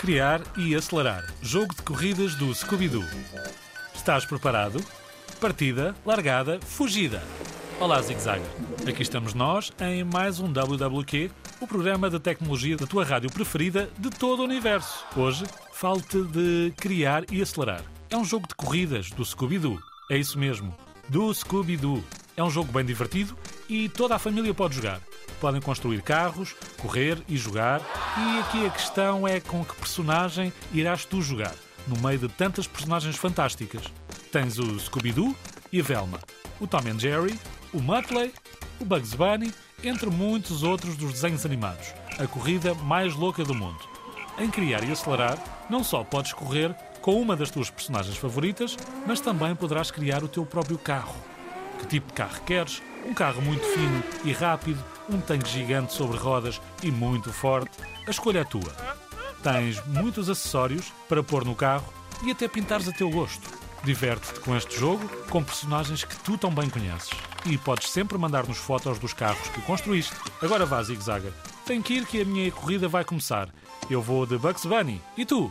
Criar e acelerar. Jogo de corridas do Scooby-Doo. Estás preparado? Partida, largada, fugida. Olá, Zig Zagger. Aqui estamos nós em mais um WWQ, o programa de tecnologia da tua rádio preferida de todo o universo. Hoje, falo-te de criar e acelerar. É um jogo de corridas do Scooby-Doo. É isso mesmo, do Scooby-Doo. É um jogo bem divertido e toda a família pode jogar. Podem construir carros, correr e jogar. E aqui a questão é com que personagem irás tu jogar, no meio de tantas personagens fantásticas. Tens o Scooby-Doo e a Velma, o Tom and Jerry, o Muttley, o Bugs Bunny, entre muitos outros dos desenhos animados. A corrida mais louca do mundo. Em criar e acelerar, não só podes correr com uma das tuas personagens favoritas, mas também poderás criar o teu próprio carro. Que tipo de carro queres? Um carro muito fino e rápido, um tanque gigante sobre rodas e muito forte? A escolha é tua. Tens muitos acessórios para pôr no carro e até pintares a teu gosto. Diverte-te com este jogo com personagens que tu tão bem conheces. E podes sempre mandar-nos fotos dos carros que construíste. Agora vá, Zig Zagger. Tem que ir que a minha corrida vai começar. Eu vou de Bugs Bunny. E tu?